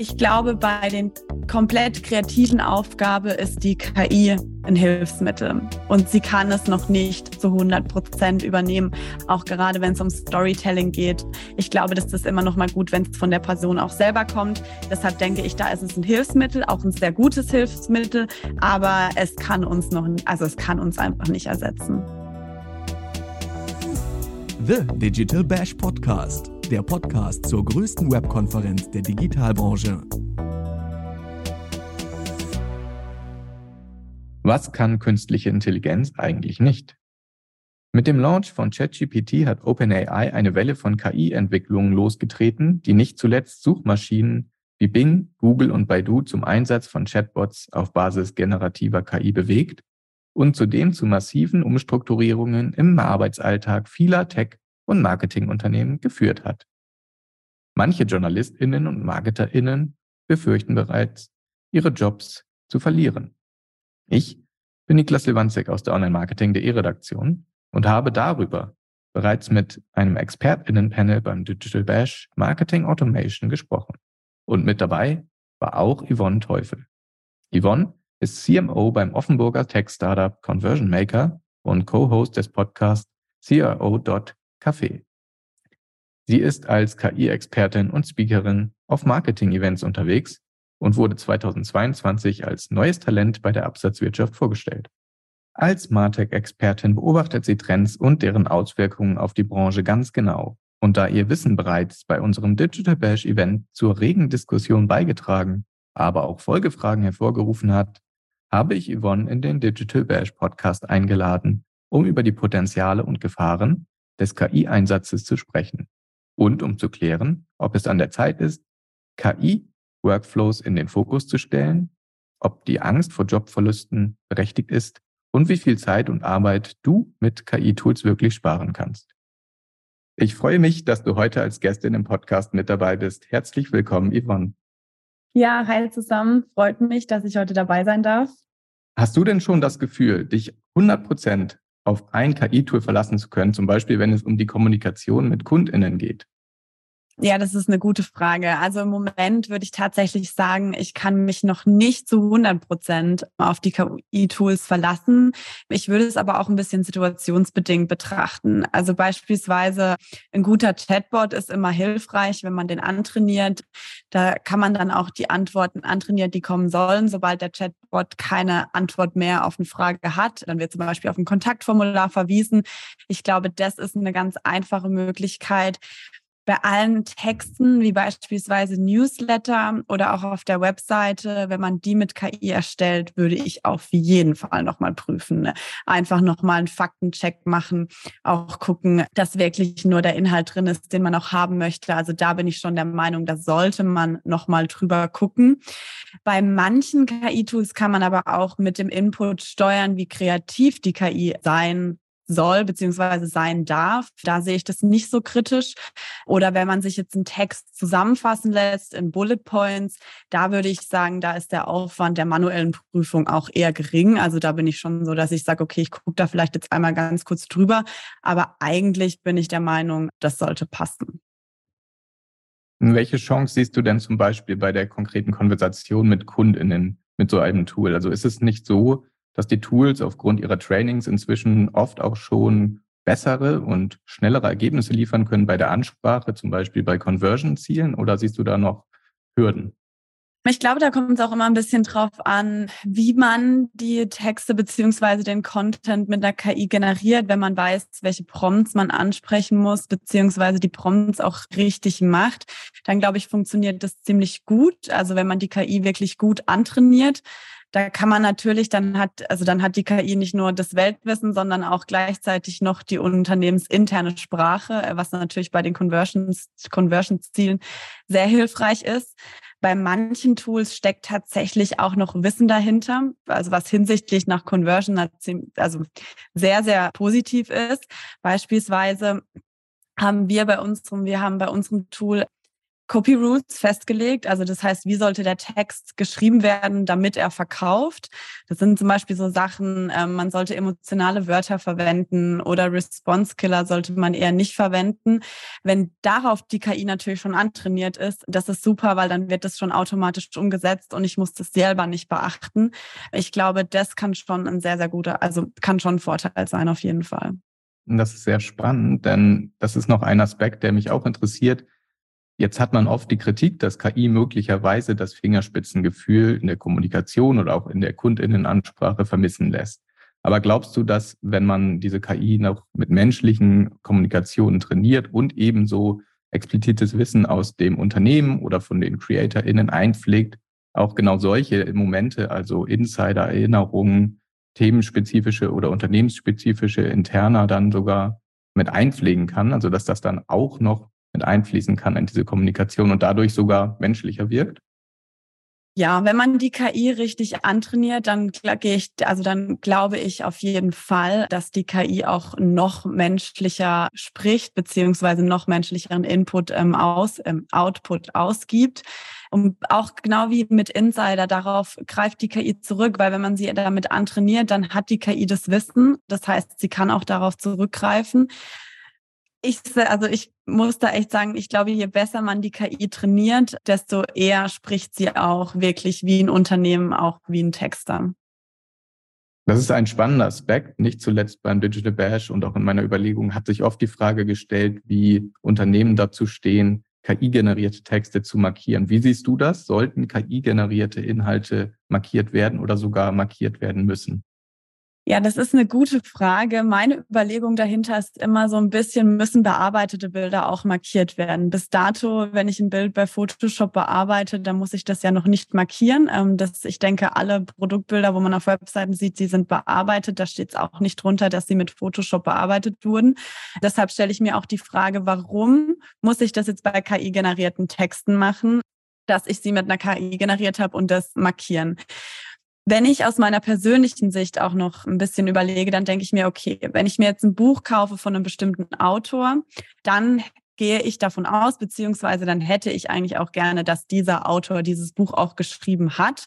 Ich glaube, bei den komplett kreativen Aufgabe ist die KI ein Hilfsmittel und sie kann es noch nicht zu 100 Prozent übernehmen, auch gerade wenn es um Storytelling geht. Ich glaube, das ist immer noch mal gut, wenn es von der Person auch selber kommt. Deshalb denke ich, da ist es ein Hilfsmittel, auch ein sehr gutes Hilfsmittel, aber es kann uns noch, also es kann uns einfach nicht ersetzen. The Digital Bash Podcast der Podcast zur größten Webkonferenz der Digitalbranche. Was kann künstliche Intelligenz eigentlich nicht? Mit dem Launch von ChatGPT hat OpenAI eine Welle von KI-Entwicklungen losgetreten, die nicht zuletzt Suchmaschinen wie Bing, Google und Baidu zum Einsatz von Chatbots auf Basis generativer KI bewegt und zudem zu massiven Umstrukturierungen im Arbeitsalltag vieler Tech- und Marketingunternehmen geführt hat. Manche JournalistInnen und MarketerInnen befürchten bereits, ihre Jobs zu verlieren. Ich bin Niklas Lewandzek aus der Online-Marketing.de Redaktion und habe darüber bereits mit einem ExpertInnen-Panel beim Digital Bash Marketing Automation gesprochen. Und mit dabei war auch Yvonne Teufel. Yvonne ist CMO beim Offenburger Tech-Startup Conversion Maker und Co-Host des Podcasts CRO.café. Sie ist als KI-Expertin und Speakerin auf Marketing-Events unterwegs und wurde 2022 als neues Talent bei der Absatzwirtschaft vorgestellt. Als Martech-Expertin beobachtet sie Trends und deren Auswirkungen auf die Branche ganz genau. Und da ihr Wissen bereits bei unserem Digital Bash Event zur regen Diskussion beigetragen, aber auch Folgefragen hervorgerufen hat, habe ich Yvonne in den Digital Bash Podcast eingeladen, um über die Potenziale und Gefahren des KI-Einsatzes zu sprechen und um zu klären, ob es an der Zeit ist, KI-Workflows in den Fokus zu stellen, ob die Angst vor Jobverlusten berechtigt ist und wie viel Zeit und Arbeit du mit KI-Tools wirklich sparen kannst. Ich freue mich, dass du heute als Gästin im Podcast mit dabei bist. Herzlich willkommen, Yvonne. Ja, hi zusammen. Freut mich, dass ich heute dabei sein darf. Hast du denn schon das Gefühl, dich 100 Prozent auf ein KI-Tool verlassen zu können, zum Beispiel wenn es um die Kommunikation mit KundInnen geht? Ja, das ist eine gute Frage. Also im Moment würde ich tatsächlich sagen, ich kann mich noch nicht zu 100 Prozent auf die KI-Tools verlassen. Ich würde es aber auch ein bisschen situationsbedingt betrachten. Also beispielsweise ein guter Chatbot ist immer hilfreich, wenn man den antrainiert. Da kann man dann auch die Antworten antrainieren, die kommen sollen. Sobald der Chatbot keine Antwort mehr auf eine Frage hat, dann wird zum Beispiel auf ein Kontaktformular verwiesen. Ich glaube, das ist eine ganz einfache Möglichkeit, bei allen Texten, wie beispielsweise Newsletter oder auch auf der Webseite, wenn man die mit KI erstellt, würde ich auf jeden Fall nochmal prüfen. Ne? Einfach nochmal einen Faktencheck machen, auch gucken, dass wirklich nur der Inhalt drin ist, den man auch haben möchte. Also da bin ich schon der Meinung, da sollte man nochmal drüber gucken. Bei manchen KI-Tools kann man aber auch mit dem Input steuern, wie kreativ die KI sein soll beziehungsweise sein darf. Da sehe ich das nicht so kritisch. Oder wenn man sich jetzt einen Text zusammenfassen lässt in Bullet Points, da würde ich sagen, da ist der Aufwand der manuellen Prüfung auch eher gering. Also da bin ich schon so, dass ich sage, okay, ich gucke da vielleicht jetzt einmal ganz kurz drüber. Aber eigentlich bin ich der Meinung, das sollte passen. Welche Chance siehst du denn zum Beispiel bei der konkreten Konversation mit KundInnen mit so einem Tool? Also ist es nicht so, dass die Tools aufgrund ihrer Trainings inzwischen oft auch schon bessere und schnellere Ergebnisse liefern können bei der Ansprache, zum Beispiel bei Conversion-Zielen? Oder siehst du da noch Hürden? Ich glaube, da kommt es auch immer ein bisschen drauf an, wie man die Texte beziehungsweise den Content mit der KI generiert, wenn man weiß, welche Prompts man ansprechen muss, beziehungsweise die Prompts auch richtig macht. Dann glaube ich, funktioniert das ziemlich gut. Also wenn man die KI wirklich gut antrainiert, da kann man natürlich, dann hat, also dann hat die KI nicht nur das Weltwissen, sondern auch gleichzeitig noch die unternehmensinterne Sprache, äh, was natürlich bei den Conversions, Conversion-Zielen sehr hilfreich ist. Bei manchen Tools steckt tatsächlich auch noch Wissen dahinter, also was hinsichtlich nach Conversion also sehr, sehr positiv ist. Beispielsweise haben wir bei unserem, wir haben bei unserem Tool Copy Rules festgelegt. Also das heißt, wie sollte der Text geschrieben werden, damit er verkauft? Das sind zum Beispiel so Sachen, äh, man sollte emotionale Wörter verwenden oder Response Killer sollte man eher nicht verwenden. Wenn darauf die KI natürlich schon antrainiert ist, das ist super, weil dann wird das schon automatisch umgesetzt und ich muss das selber nicht beachten. Ich glaube, das kann schon ein sehr, sehr guter, also kann schon ein Vorteil sein auf jeden Fall. Das ist sehr spannend, denn das ist noch ein Aspekt, der mich auch interessiert. Jetzt hat man oft die Kritik, dass KI möglicherweise das Fingerspitzengefühl in der Kommunikation oder auch in der Kundinnenansprache vermissen lässt. Aber glaubst du, dass wenn man diese KI noch mit menschlichen Kommunikationen trainiert und ebenso explizites Wissen aus dem Unternehmen oder von den CreatorInnen einpflegt, auch genau solche Momente, also Insider-Erinnerungen, themenspezifische oder unternehmensspezifische Interna dann sogar mit einpflegen kann, also dass das dann auch noch mit einfließen kann in diese Kommunikation und dadurch sogar menschlicher wirkt? Ja, wenn man die KI richtig antrainiert, dann gehe ich, also dann glaube ich auf jeden Fall, dass die KI auch noch menschlicher spricht, beziehungsweise noch menschlicheren Input ähm, aus, ähm, Output ausgibt. Und auch genau wie mit Insider, darauf greift die KI zurück, weil wenn man sie damit antrainiert, dann hat die KI das Wissen. Das heißt, sie kann auch darauf zurückgreifen ich, also ich muss da echt sagen, ich glaube, je besser man die KI trainiert, desto eher spricht sie auch wirklich wie ein Unternehmen, auch wie ein Texter. Das ist ein spannender Aspekt. Nicht zuletzt beim Digital Bash und auch in meiner Überlegung hat sich oft die Frage gestellt, wie Unternehmen dazu stehen, KI-generierte Texte zu markieren. Wie siehst du das? Sollten KI-generierte Inhalte markiert werden oder sogar markiert werden müssen? Ja, das ist eine gute Frage. Meine Überlegung dahinter ist immer so ein bisschen, müssen bearbeitete Bilder auch markiert werden. Bis dato, wenn ich ein Bild bei Photoshop bearbeite, dann muss ich das ja noch nicht markieren. Ähm, das, ich denke, alle Produktbilder, wo man auf Webseiten sieht, sie sind bearbeitet. Da steht es auch nicht drunter, dass sie mit Photoshop bearbeitet wurden. Deshalb stelle ich mir auch die Frage, warum muss ich das jetzt bei KI-generierten Texten machen? dass ich sie mit einer KI generiert habe und das markieren. Wenn ich aus meiner persönlichen Sicht auch noch ein bisschen überlege, dann denke ich mir, okay, wenn ich mir jetzt ein Buch kaufe von einem bestimmten Autor, dann gehe ich davon aus, beziehungsweise dann hätte ich eigentlich auch gerne, dass dieser Autor dieses Buch auch geschrieben hat.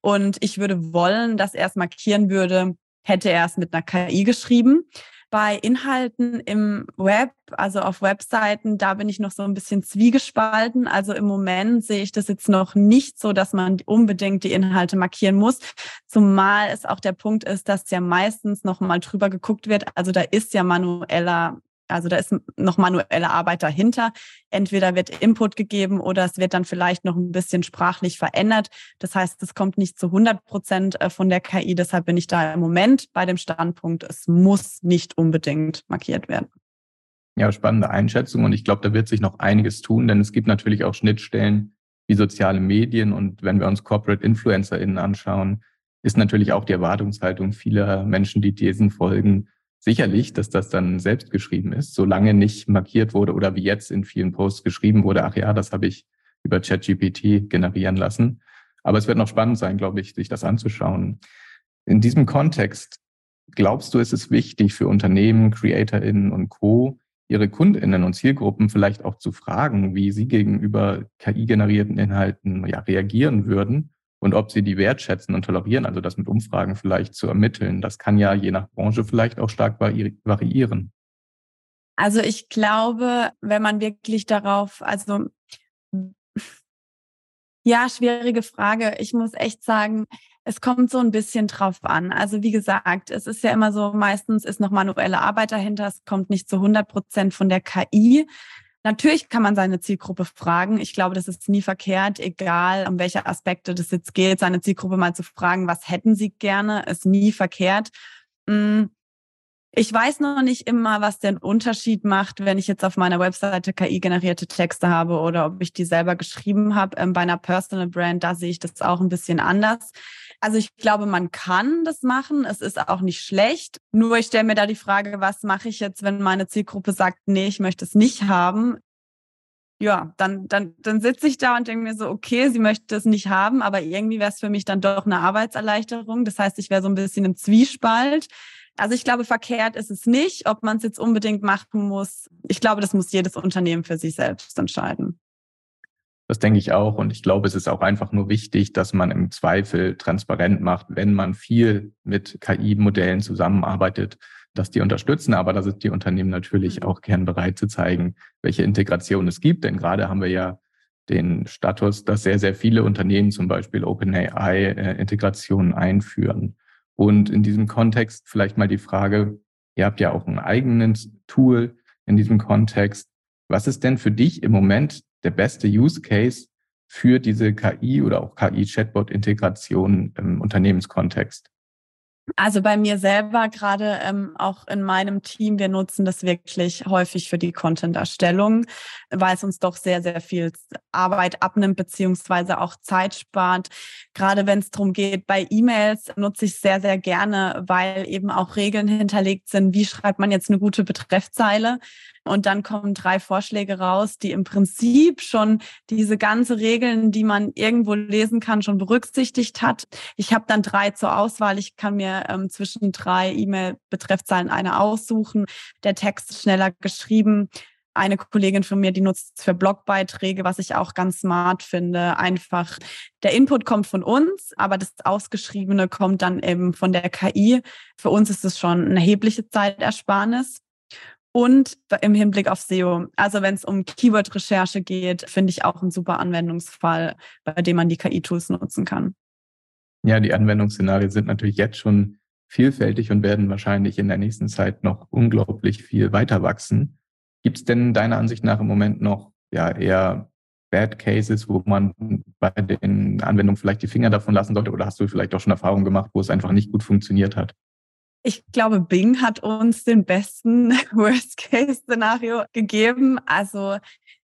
Und ich würde wollen, dass er es markieren würde, hätte er es mit einer KI geschrieben bei Inhalten im Web, also auf Webseiten, da bin ich noch so ein bisschen zwiegespalten. Also im Moment sehe ich das jetzt noch nicht so, dass man unbedingt die Inhalte markieren muss. Zumal es auch der Punkt ist, dass ja meistens noch mal drüber geguckt wird. Also da ist ja manueller also da ist noch manuelle Arbeit dahinter. Entweder wird Input gegeben oder es wird dann vielleicht noch ein bisschen sprachlich verändert. Das heißt, es kommt nicht zu 100 Prozent äh, von der KI. Deshalb bin ich da im Moment bei dem Standpunkt, es muss nicht unbedingt markiert werden. Ja, spannende Einschätzung. Und ich glaube, da wird sich noch einiges tun, denn es gibt natürlich auch Schnittstellen wie soziale Medien. Und wenn wir uns Corporate InfluencerInnen anschauen, ist natürlich auch die Erwartungshaltung vieler Menschen, die diesen folgen, sicherlich, dass das dann selbst geschrieben ist, solange nicht markiert wurde oder wie jetzt in vielen Posts geschrieben wurde, ach ja, das habe ich über ChatGPT generieren lassen. Aber es wird noch spannend sein, glaube ich, sich das anzuschauen. In diesem Kontext, glaubst du, ist es wichtig für Unternehmen, CreatorInnen und Co., ihre KundInnen und Zielgruppen vielleicht auch zu fragen, wie sie gegenüber KI-generierten Inhalten ja, reagieren würden und ob sie die wertschätzen und tolerieren, also das mit Umfragen vielleicht zu ermitteln. Das kann ja je nach Branche vielleicht auch stark variieren. Also ich glaube, wenn man wirklich darauf, also ja, schwierige Frage. Ich muss echt sagen, es kommt so ein bisschen drauf an. Also wie gesagt, es ist ja immer so, meistens ist noch manuelle Arbeit dahinter. Es kommt nicht zu 100 Prozent von der KI. Natürlich kann man seine Zielgruppe fragen. Ich glaube, das ist nie verkehrt, egal um welche Aspekte das jetzt geht, seine Zielgruppe mal zu fragen, was hätten sie gerne, ist nie verkehrt. Mm, ich weiß noch nicht immer, was den Unterschied macht, wenn ich jetzt auf meiner Webseite KI-generierte Texte habe oder ob ich die selber geschrieben habe. Ähm, bei einer Personal Brand, da sehe ich das auch ein bisschen anders. Also ich glaube, man kann das machen. Es ist auch nicht schlecht. Nur ich stelle mir da die Frage, was mache ich jetzt, wenn meine Zielgruppe sagt, nee, ich möchte es nicht haben? Ja, dann, dann, dann sitze ich da und denke mir so, okay, sie möchte es nicht haben, aber irgendwie wäre es für mich dann doch eine Arbeitserleichterung. Das heißt, ich wäre so ein bisschen im Zwiespalt. Also ich glaube, verkehrt ist es nicht. Ob man es jetzt unbedingt machen muss, ich glaube, das muss jedes Unternehmen für sich selbst entscheiden. Das denke ich auch. Und ich glaube, es ist auch einfach nur wichtig, dass man im Zweifel transparent macht, wenn man viel mit KI-Modellen zusammenarbeitet, dass die unterstützen. Aber da sind die Unternehmen natürlich mhm. auch gern bereit zu zeigen, welche Integration es gibt. Denn gerade haben wir ja den Status, dass sehr, sehr viele Unternehmen zum Beispiel OpenAI-Integrationen äh, einführen. Und in diesem Kontext vielleicht mal die Frage, ihr habt ja auch ein eigenes Tool in diesem Kontext. Was ist denn für dich im Moment der beste Use Case für diese KI oder auch KI-Chatbot-Integration im Unternehmenskontext? Also bei mir selber, gerade ähm, auch in meinem Team, wir nutzen das wirklich häufig für die Content-Erstellung, weil es uns doch sehr, sehr viel Arbeit abnimmt, beziehungsweise auch Zeit spart. Gerade wenn es darum geht, bei E-Mails nutze ich sehr, sehr gerne, weil eben auch Regeln hinterlegt sind. Wie schreibt man jetzt eine gute Betreffzeile? Und dann kommen drei Vorschläge raus, die im Prinzip schon diese ganze Regeln, die man irgendwo lesen kann, schon berücksichtigt hat. Ich habe dann drei zur Auswahl. Ich kann mir ähm, zwischen drei E-Mail-Betreffzeilen eine aussuchen. Der Text ist schneller geschrieben. Eine Kollegin von mir, die nutzt es für Blogbeiträge, was ich auch ganz smart finde. Einfach der Input kommt von uns, aber das Ausgeschriebene kommt dann eben von der KI. Für uns ist es schon eine erhebliche Zeitersparnis und im Hinblick auf SEO. Also wenn es um Keyword-Recherche geht, finde ich auch ein super Anwendungsfall, bei dem man die KI-Tools nutzen kann. Ja, die Anwendungsszenarien sind natürlich jetzt schon vielfältig und werden wahrscheinlich in der nächsten Zeit noch unglaublich viel weiter wachsen. Gibt es denn deiner Ansicht nach im Moment noch ja eher Bad Cases, wo man bei den Anwendungen vielleicht die Finger davon lassen sollte? Oder hast du vielleicht auch schon Erfahrungen gemacht, wo es einfach nicht gut funktioniert hat? Ich glaube, Bing hat uns den besten Worst-Case-Szenario gegeben. Also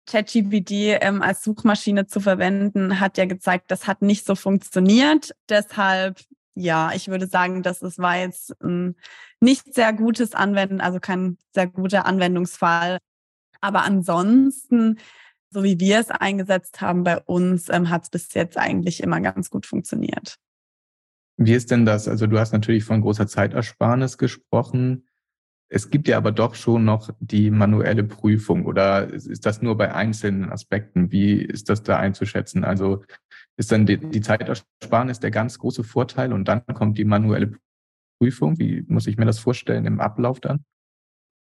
ChatGPT ähm, als Suchmaschine zu verwenden, hat ja gezeigt, das hat nicht so funktioniert. Deshalb, ja, ich würde sagen, das ist, war jetzt ein nicht sehr gutes Anwenden, also kein sehr guter Anwendungsfall. Aber ansonsten, so wie wir es eingesetzt haben bei uns, ähm, hat es bis jetzt eigentlich immer ganz gut funktioniert. Wie ist denn das? Also du hast natürlich von großer Zeitersparnis gesprochen. Es gibt ja aber doch schon noch die manuelle Prüfung oder ist das nur bei einzelnen Aspekten? Wie ist das da einzuschätzen? Also ist dann die, die Zeitersparnis der ganz große Vorteil und dann kommt die manuelle Prüfung? Wie muss ich mir das vorstellen im Ablauf dann?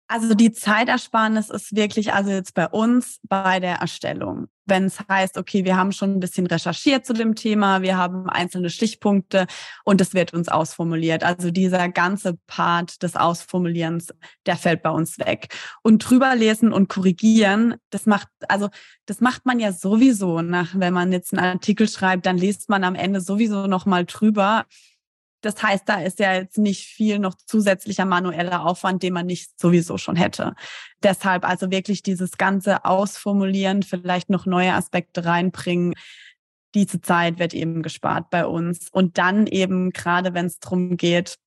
Also die Zeitersparnis ist wirklich, also jetzt bei uns bei der Erstellung. Wenn es heißt, okay, wir haben schon ein bisschen recherchiert zu dem Thema, wir haben einzelne Stichpunkte und es wird uns ausformuliert. Also dieser ganze Part des Ausformulierens, der fällt bei uns weg. Und drüber lesen und korrigieren, das macht, also das macht man ja sowieso nach, wenn man jetzt einen Artikel schreibt, dann liest man am Ende sowieso nochmal drüber. Das heißt, da ist ja jetzt nicht viel noch zusätzlicher manueller Aufwand, den man nicht sowieso schon hätte. Deshalb also wirklich dieses ganze Ausformulieren, vielleicht noch neue Aspekte reinbringen. Diese Zeit wird eben gespart bei uns. Und dann eben, gerade wenn es darum geht,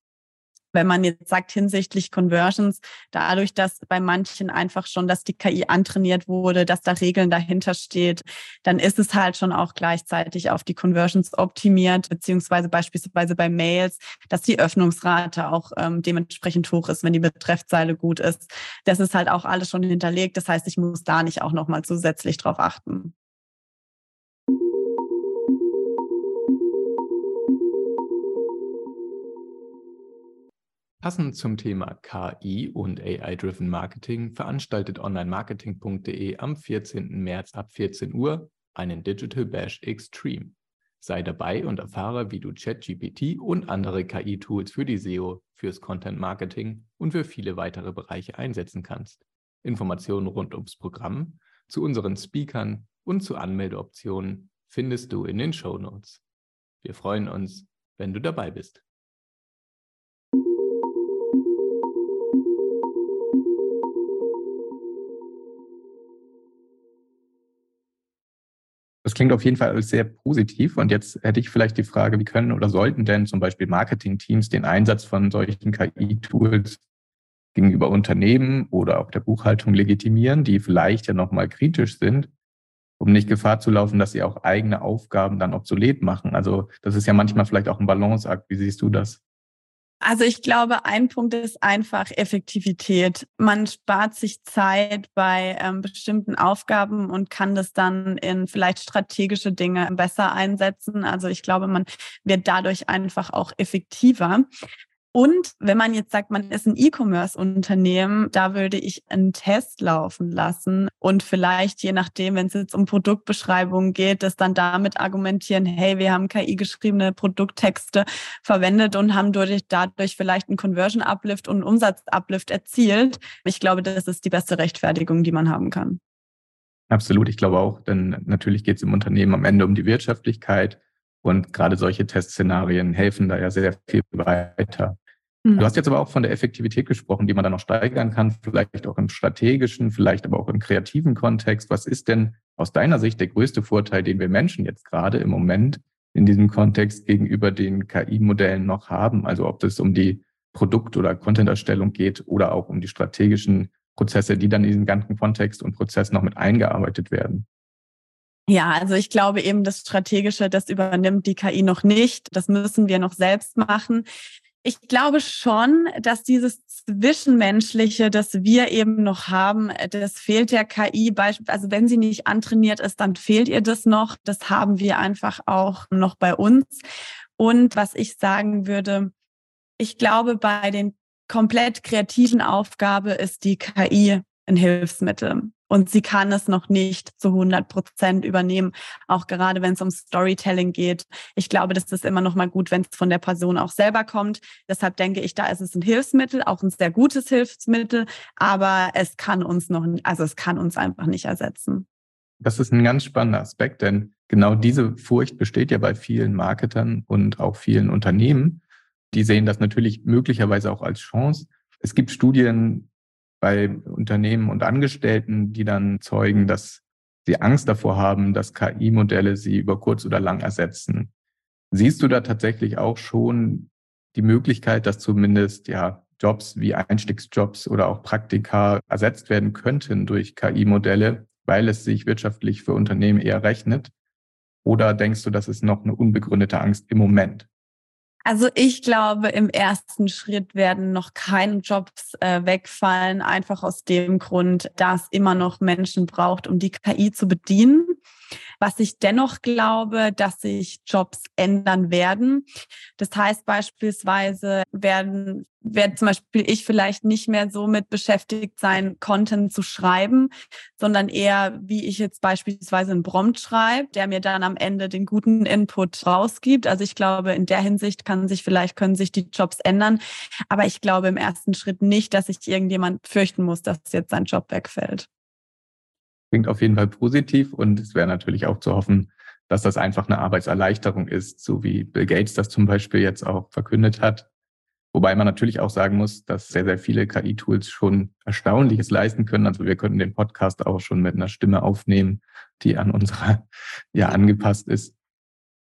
wenn man jetzt sagt hinsichtlich Conversions, dadurch, dass bei manchen einfach schon, dass die KI antrainiert wurde, dass da Regeln dahinter steht, dann ist es halt schon auch gleichzeitig auf die Conversions optimiert, beziehungsweise beispielsweise bei Mails, dass die Öffnungsrate auch ähm, dementsprechend hoch ist, wenn die Betreffzeile gut ist. Das ist halt auch alles schon hinterlegt. Das heißt, ich muss da nicht auch nochmal zusätzlich drauf achten. Passend zum Thema KI und AI-Driven Marketing veranstaltet onlinemarketing.de am 14. März ab 14 Uhr einen Digital Bash Extreme. Sei dabei und erfahre, wie du ChatGPT und andere KI-Tools für die SEO, fürs Content Marketing und für viele weitere Bereiche einsetzen kannst. Informationen rund ums Programm, zu unseren Speakern und zu Anmeldeoptionen findest du in den Show Notes. Wir freuen uns, wenn du dabei bist. Das klingt auf jeden Fall alles sehr positiv. Und jetzt hätte ich vielleicht die Frage, wie können oder sollten denn zum Beispiel Marketingteams den Einsatz von solchen KI-Tools gegenüber Unternehmen oder auch der Buchhaltung legitimieren, die vielleicht ja nochmal kritisch sind, um nicht Gefahr zu laufen, dass sie auch eigene Aufgaben dann obsolet machen. Also das ist ja manchmal vielleicht auch ein Balanceakt. Wie siehst du das? Also ich glaube, ein Punkt ist einfach Effektivität. Man spart sich Zeit bei ähm, bestimmten Aufgaben und kann das dann in vielleicht strategische Dinge besser einsetzen. Also ich glaube, man wird dadurch einfach auch effektiver. Und wenn man jetzt sagt, man ist ein E-Commerce-Unternehmen, da würde ich einen Test laufen lassen und vielleicht, je nachdem, wenn es jetzt um Produktbeschreibungen geht, das dann damit argumentieren, hey, wir haben KI-geschriebene Produkttexte verwendet und haben dadurch, dadurch vielleicht einen Conversion-Uplift und einen Umsatz-Uplift erzielt. Ich glaube, das ist die beste Rechtfertigung, die man haben kann. Absolut, ich glaube auch, denn natürlich geht es im Unternehmen am Ende um die Wirtschaftlichkeit und gerade solche Testszenarien helfen da ja sehr viel weiter. Mhm. Du hast jetzt aber auch von der Effektivität gesprochen, die man dann noch steigern kann, vielleicht auch im strategischen, vielleicht aber auch im kreativen Kontext. Was ist denn aus deiner Sicht der größte Vorteil, den wir Menschen jetzt gerade im Moment in diesem Kontext gegenüber den KI-Modellen noch haben? Also ob es um die Produkt- oder Content-Erstellung geht oder auch um die strategischen Prozesse, die dann in diesen ganzen Kontext und Prozess noch mit eingearbeitet werden. Ja, also ich glaube eben, das Strategische, das übernimmt die KI noch nicht. Das müssen wir noch selbst machen. Ich glaube schon, dass dieses Zwischenmenschliche, das wir eben noch haben, das fehlt der KI. Also wenn sie nicht antrainiert ist, dann fehlt ihr das noch. Das haben wir einfach auch noch bei uns. Und was ich sagen würde, ich glaube, bei den komplett kreativen Aufgabe ist die KI ein Hilfsmittel und sie kann es noch nicht zu 100 Prozent übernehmen, auch gerade wenn es um Storytelling geht. Ich glaube, das ist immer noch mal gut, wenn es von der Person auch selber kommt. Deshalb denke ich, da ist es ein Hilfsmittel, auch ein sehr gutes Hilfsmittel, aber es kann uns noch, also es kann uns einfach nicht ersetzen. Das ist ein ganz spannender Aspekt, denn genau diese Furcht besteht ja bei vielen Marketern und auch vielen Unternehmen. Die sehen das natürlich möglicherweise auch als Chance. Es gibt Studien, bei Unternehmen und Angestellten, die dann zeugen, dass sie Angst davor haben, dass KI-Modelle sie über kurz oder lang ersetzen. Siehst du da tatsächlich auch schon die Möglichkeit, dass zumindest ja Jobs wie Einstiegsjobs oder auch Praktika ersetzt werden könnten durch KI-Modelle, weil es sich wirtschaftlich für Unternehmen eher rechnet? Oder denkst du, das ist noch eine unbegründete Angst im Moment? Also ich glaube, im ersten Schritt werden noch keine Jobs äh, wegfallen, einfach aus dem Grund, dass immer noch Menschen braucht, um die KI zu bedienen. Was ich dennoch glaube, dass sich Jobs ändern werden. Das heißt beispielsweise werden, werde zum Beispiel ich vielleicht nicht mehr so mit beschäftigt sein, Content zu schreiben, sondern eher, wie ich jetzt beispielsweise einen Prompt schreibe, der mir dann am Ende den guten Input rausgibt. Also ich glaube, in der Hinsicht kann sich vielleicht, können sich die Jobs ändern. Aber ich glaube im ersten Schritt nicht, dass sich irgendjemand fürchten muss, dass jetzt sein Job wegfällt. Klingt auf jeden Fall positiv und es wäre natürlich auch zu hoffen, dass das einfach eine Arbeitserleichterung ist, so wie Bill Gates das zum Beispiel jetzt auch verkündet hat. Wobei man natürlich auch sagen muss, dass sehr, sehr viele KI-Tools schon Erstaunliches leisten können. Also wir könnten den Podcast auch schon mit einer Stimme aufnehmen, die an unserer, ja, angepasst ist.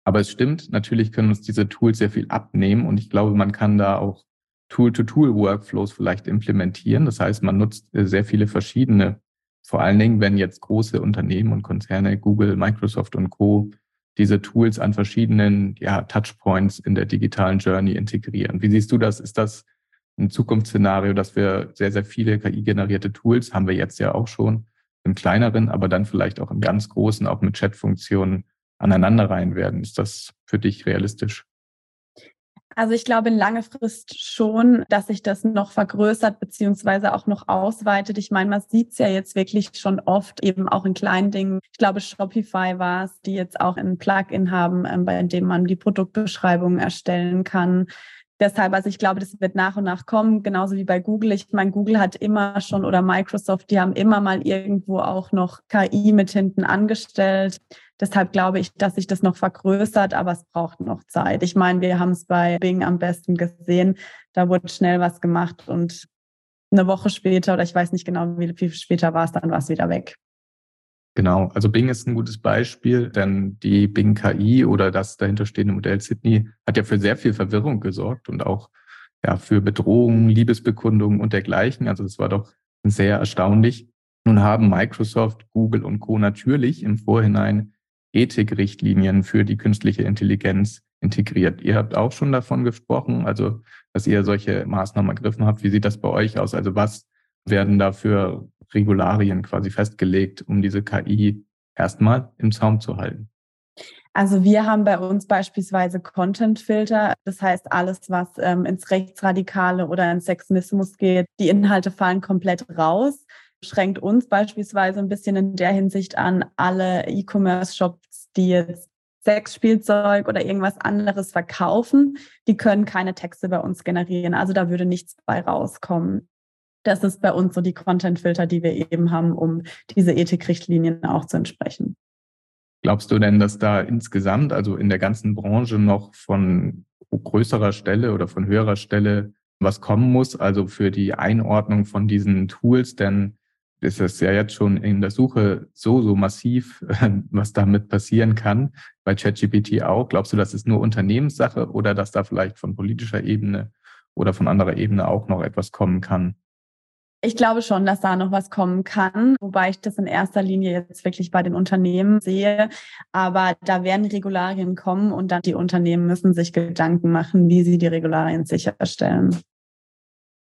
Aber es stimmt, natürlich können uns diese Tools sehr viel abnehmen und ich glaube, man kann da auch Tool-to-Tool-Workflows vielleicht implementieren. Das heißt, man nutzt äh, sehr viele verschiedene vor allen Dingen, wenn jetzt große Unternehmen und Konzerne, Google, Microsoft und Co., diese Tools an verschiedenen ja, Touchpoints in der digitalen Journey integrieren. Wie siehst du das? Ist das ein Zukunftsszenario, dass wir sehr, sehr viele KI-generierte Tools, haben wir jetzt ja auch schon, im kleineren, aber dann vielleicht auch im ganz großen, auch mit Chat-Funktionen aneinanderreihen werden? Ist das für dich realistisch? Also ich glaube in lange Frist schon, dass sich das noch vergrößert beziehungsweise auch noch ausweitet. Ich meine, man sieht es ja jetzt wirklich schon oft, eben auch in kleinen Dingen. Ich glaube, Shopify war es, die jetzt auch ein Plugin haben, ähm, bei dem man die Produktbeschreibungen erstellen kann. Deshalb, also ich glaube, das wird nach und nach kommen, genauso wie bei Google. Ich meine, Google hat immer schon oder Microsoft, die haben immer mal irgendwo auch noch KI mit hinten angestellt. Deshalb glaube ich, dass sich das noch vergrößert, aber es braucht noch Zeit. Ich meine, wir haben es bei Bing am besten gesehen. Da wurde schnell was gemacht und eine Woche später oder ich weiß nicht genau, wie viel später war es, dann war es wieder weg. Genau, also Bing ist ein gutes Beispiel, denn die Bing KI oder das dahinterstehende Modell Sydney hat ja für sehr viel Verwirrung gesorgt und auch ja, für Bedrohungen, Liebesbekundungen und dergleichen. Also es war doch sehr erstaunlich. Nun haben Microsoft, Google und Co. natürlich im Vorhinein Ethikrichtlinien für die künstliche Intelligenz integriert. Ihr habt auch schon davon gesprochen, also dass ihr solche Maßnahmen ergriffen habt. Wie sieht das bei euch aus? Also was werden da für Regularien quasi festgelegt, um diese KI erstmal im Zaum zu halten? Also wir haben bei uns beispielsweise Content-Filter. Das heißt, alles, was ähm, ins Rechtsradikale oder ins Sexismus geht, die Inhalte fallen komplett raus. Schränkt uns beispielsweise ein bisschen in der Hinsicht an, alle E-Commerce-Shops, die jetzt Sexspielzeug oder irgendwas anderes verkaufen, die können keine Texte bei uns generieren. Also da würde nichts bei rauskommen. Das ist bei uns so die Content-Filter, die wir eben haben, um diese Ethikrichtlinien auch zu entsprechen. Glaubst du denn, dass da insgesamt, also in der ganzen Branche noch von größerer Stelle oder von höherer Stelle was kommen muss, also für die Einordnung von diesen Tools? Denn ist es ja jetzt schon in der Suche so, so massiv, was damit passieren kann, bei ChatGPT auch. Glaubst du, das ist nur Unternehmenssache oder dass da vielleicht von politischer Ebene oder von anderer Ebene auch noch etwas kommen kann? Ich glaube schon, dass da noch was kommen kann, wobei ich das in erster Linie jetzt wirklich bei den Unternehmen sehe. Aber da werden Regularien kommen und dann die Unternehmen müssen sich Gedanken machen, wie sie die Regularien sicherstellen.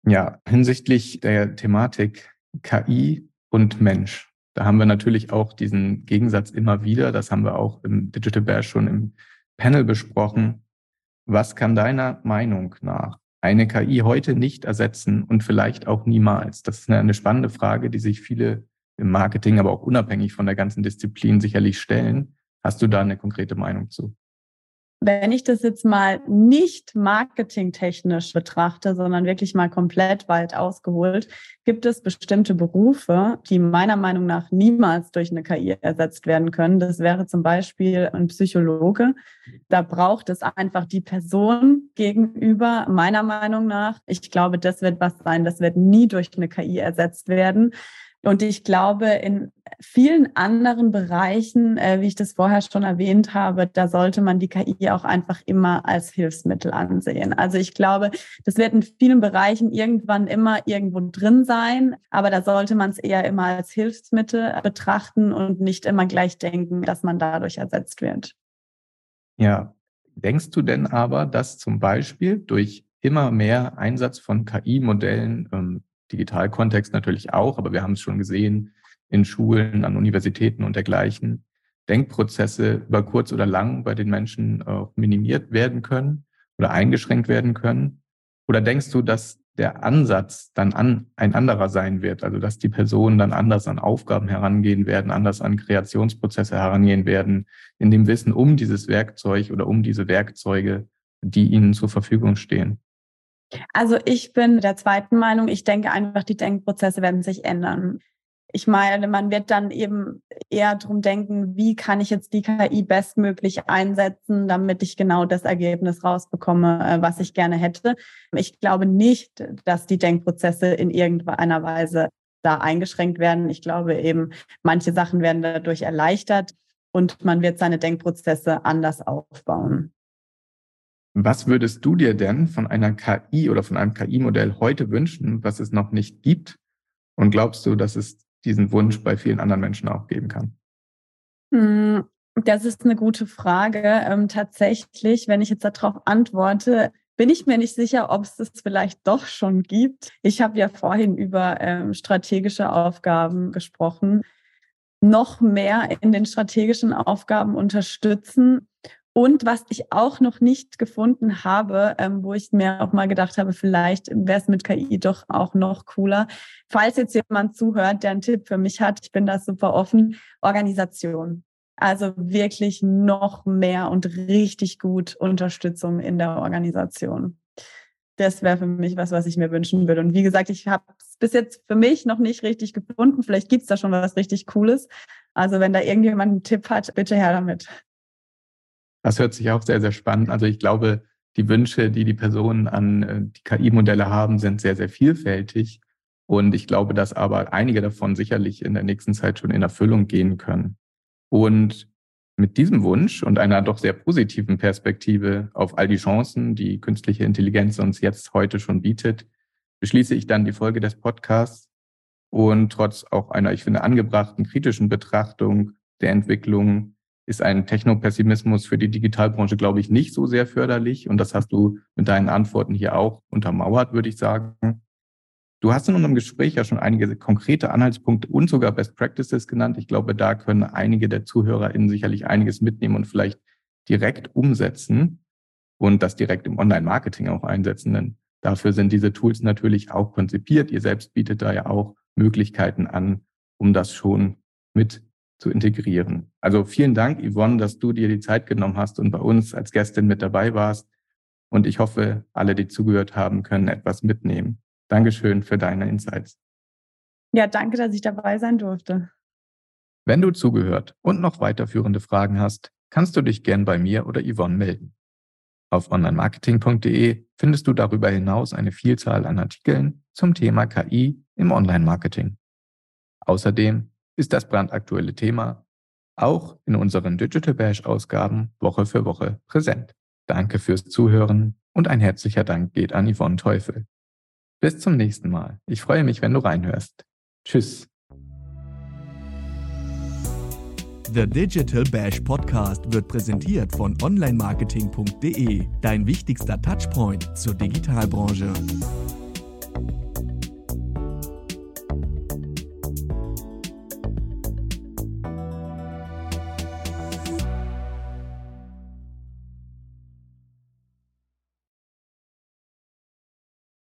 Ja, hinsichtlich der Thematik KI und Mensch. Da haben wir natürlich auch diesen Gegensatz immer wieder. Das haben wir auch im Digital Bash schon im Panel besprochen. Was kann deiner Meinung nach eine KI heute nicht ersetzen und vielleicht auch niemals? Das ist eine, spannende Frage, die sich viele im Marketing, aber auch unabhängig von der ganzen Disziplin sicherlich stellen. Hast du da eine konkrete Meinung zu? Wenn ich das jetzt mal nicht marketingtechnisch betrachte, sondern wirklich mal komplett weit ausgeholt, gibt es bestimmte Berufe, die meiner Meinung nach niemals durch eine KI ersetzt werden können. Das wäre zum Beispiel ein Psychologe. Da braucht es einfach die Person gegenüber, meiner Meinung nach. Ich glaube, das wird was sein, das wird nie durch eine KI ersetzt werden. Und ich glaube, in vielen anderen Bereichen, äh, wie ich das vorher schon erwähnt habe, da sollte man die KI auch einfach immer als Hilfsmittel ansehen. Also ich glaube, das wird in vielen Bereichen irgendwann immer irgendwo drin sein, aber da sollte man es eher immer als Hilfsmittel betrachten und nicht immer gleich denken, dass man dadurch ersetzt wird. Ja, denkst du denn aber, dass zum Beispiel durch immer mehr Einsatz von KI-Modellen ähm, Digitalkontext natürlich auch, aber wir haben es schon gesehen in Schulen, an Universitäten und dergleichen, Denkprozesse über kurz oder lang bei den Menschen auch minimiert werden können oder eingeschränkt werden können? Oder denkst du, dass der Ansatz dann an, ein anderer sein wird, also dass die Personen dann anders an Aufgaben herangehen werden, anders an Kreationsprozesse herangehen werden, in dem Wissen um dieses Werkzeug oder um diese Werkzeuge, die ihnen zur Verfügung stehen? Also ich bin der zweiten Meinung. Ich denke einfach, die Denkprozesse werden sich ändern. Ich meine, man wird dann eben eher drum denken, wie kann ich jetzt die KI bestmöglich einsetzen, damit ich genau das Ergebnis rausbekomme, äh, was ich gerne hätte. Ich glaube nicht, dass die Denkprozesse in irgendeiner Weise da eingeschränkt werden. Ich glaube eben, manche Sachen werden dadurch erleichtert und man wird seine Denkprozesse anders aufbauen. Was würdest du dir denn von einer KI oder von einem KI-Modell heute wünschen, was es noch nicht gibt? Und glaubst du, dass es diesen Wunsch bei vielen anderen Menschen auch geben kann? Hm, das ist eine gute Frage. Ähm, tatsächlich, wenn ich jetzt darauf antworte, bin ich mir nicht sicher, ob es das vielleicht doch schon gibt. Ich habe ja vorhin über ähm, strategische Aufgaben gesprochen. Noch mehr in den strategischen Aufgaben unterstützen und was ich auch noch nicht gefunden habe, ähm, wo ich mir auch mal gedacht habe, vielleicht wäre es mit KI doch auch noch cooler. Falls jetzt jemand zuhört, der einen Tipp für mich hat, ich bin da super offen, Organisation. Also wirklich noch mehr und richtig gut Unterstützung in der Organisation. Das wäre für mich was, was ich mir wünschen würde. Und wie gesagt, ich habe es bis jetzt für mich noch nicht richtig gefunden. Vielleicht gibt es da schon was richtig Cooles. Also wenn da irgendjemand einen Tipp hat, bitte her damit. Das hört sich auch sehr, sehr spannend. Also ich glaube, die Wünsche, die die Personen an äh, die KI-Modelle haben, sind sehr, sehr vielfältig. Und ich glaube, dass aber einige davon sicherlich in der nächsten Zeit schon in Erfüllung gehen können. Und mit diesem Wunsch und einer doch sehr positiven Perspektive auf all die Chancen, die künstliche Intelligenz uns jetzt heute schon bietet, beschließe ich dann die Folge des Podcasts und trotz auch einer, ich finde, angebrachten kritischen Betrachtung der Entwicklung ist ein Technopessimismus für die Digitalbranche, glaube ich, nicht so sehr förderlich. Und das hast du mit deinen Antworten hier auch untermauert, würde ich sagen. Du hast in unserem Gespräch ja schon einige konkrete Anhaltspunkte und sogar Best Practices genannt. Ich glaube, da können einige der ZuhörerInnen sicherlich einiges mitnehmen und vielleicht direkt umsetzen und das direkt im Online-Marketing auch einsetzen. Denn dafür sind diese Tools natürlich auch konzipiert. Ihr selbst bietet da ja auch Möglichkeiten an, um das schon mit zu integrieren. Also vielen Dank, Yvonne, dass du dir die Zeit genommen hast und bei uns als Gästin mit dabei warst. Und ich hoffe, alle, die zugehört haben, können etwas mitnehmen. Dankeschön für deine Insights. Ja, danke, dass ich dabei sein durfte. Wenn du zugehört und noch weiterführende Fragen hast, kannst du dich gern bei mir oder Yvonne melden. Auf onlinemarketing.de findest du darüber hinaus eine Vielzahl an Artikeln zum Thema KI im Online-Marketing. Außerdem ist das brandaktuelle Thema auch in unseren Digital Bash Ausgaben Woche für Woche präsent. Danke fürs Zuhören und ein herzlicher Dank geht an Yvonne Teufel. Bis zum nächsten Mal. Ich freue mich, wenn du reinhörst. Tschüss. The Digital Bash Podcast wird präsentiert von onlinemarketing.de, dein wichtigster Touchpoint zur Digitalbranche.